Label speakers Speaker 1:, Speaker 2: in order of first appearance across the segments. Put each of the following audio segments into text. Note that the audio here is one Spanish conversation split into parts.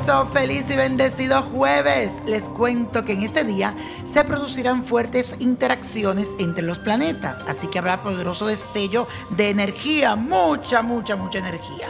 Speaker 1: Virgo, feliz y bendecido jueves. Les cuento que en este día se producirán fuertes interacciones entre los planetas, así que habrá poderoso destello de energía, mucha, mucha, mucha energía.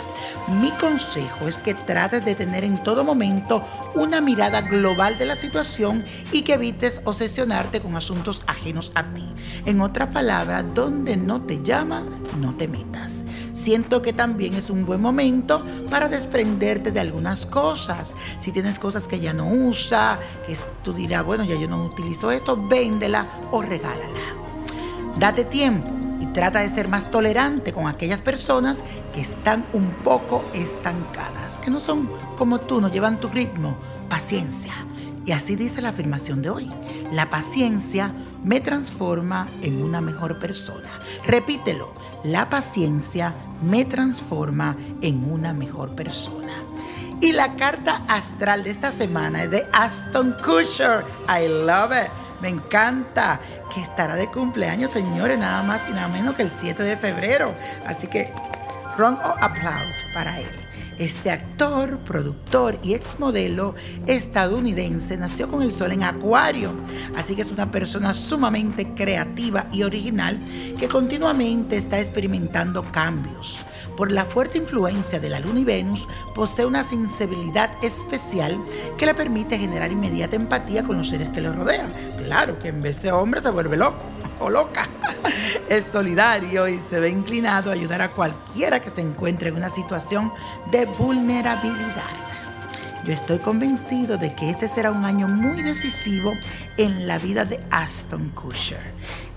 Speaker 1: Mi consejo es que trates de tener en todo momento una mirada global de la situación y que evites obsesionarte con asuntos ajenos a ti. En otras palabras, donde no te llaman, no te metas. Siento que también es un buen momento para desprenderte de algunas cosas. Si tienes cosas que ya no usa, que tú dirás, bueno, ya yo no utilizo esto, véndela o regálala. Date tiempo y trata de ser más tolerante con aquellas personas que están un poco estancadas, que no son como tú, no llevan tu ritmo, paciencia. Y así dice la afirmación de hoy. La paciencia me transforma en una mejor persona. Repítelo, la paciencia me transforma en una mejor persona. Y la carta astral de esta semana es de Aston Kutcher. I love it. Me encanta que estará de cumpleaños, señores, nada más y nada menos que el 7 de febrero. Así que, round of applause para él. Este actor, productor y exmodelo estadounidense nació con el sol en Acuario, así que es una persona sumamente creativa y original que continuamente está experimentando cambios. Por la fuerte influencia de la Luna y Venus, posee una sensibilidad especial que le permite generar inmediata empatía con los seres que le rodean. Claro que en vez de hombre se vuelve loco o loca. Es solidario y se ve inclinado a ayudar a cualquiera que se encuentre en una situación de vulnerabilidad. Yo estoy convencido de que este será un año muy decisivo en la vida de Aston Kutcher.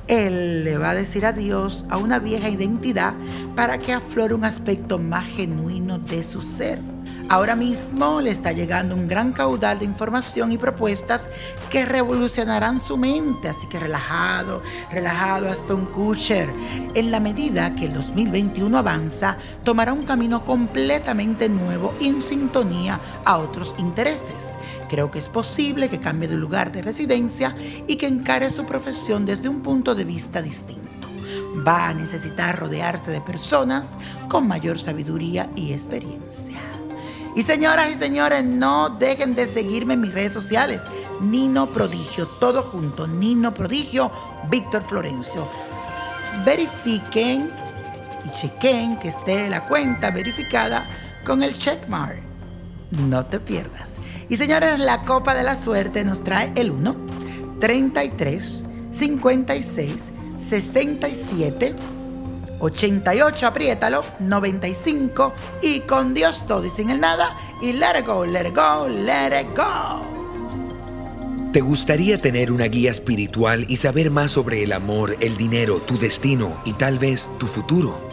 Speaker 1: Él le va a decir adiós a una vieja identidad para que aflore un aspecto más genuino de su ser. Ahora mismo le está llegando un gran caudal de información y propuestas que revolucionarán su mente, así que relajado, relajado hasta un Kutcher. En la medida que el 2021 avanza, tomará un camino completamente nuevo en sintonía a otros intereses. Creo que es posible que cambie de lugar de residencia y que encare su profesión desde un punto de vista distinto. Va a necesitar rodearse de personas con mayor sabiduría y experiencia. Y señoras y señores, no dejen de seguirme en mis redes sociales. Nino Prodigio, todo junto. Nino Prodigio, Víctor Florencio. Verifiquen y chequen que esté la cuenta verificada con el checkmark. No te pierdas. Y señores, la copa de la suerte nos trae el 1, 33, 56, 67, 88, apriétalo, 95 y con Dios todo y sin el nada y let it go, let it go, let it go.
Speaker 2: ¿Te gustaría tener una guía espiritual y saber más sobre el amor, el dinero, tu destino y tal vez tu futuro?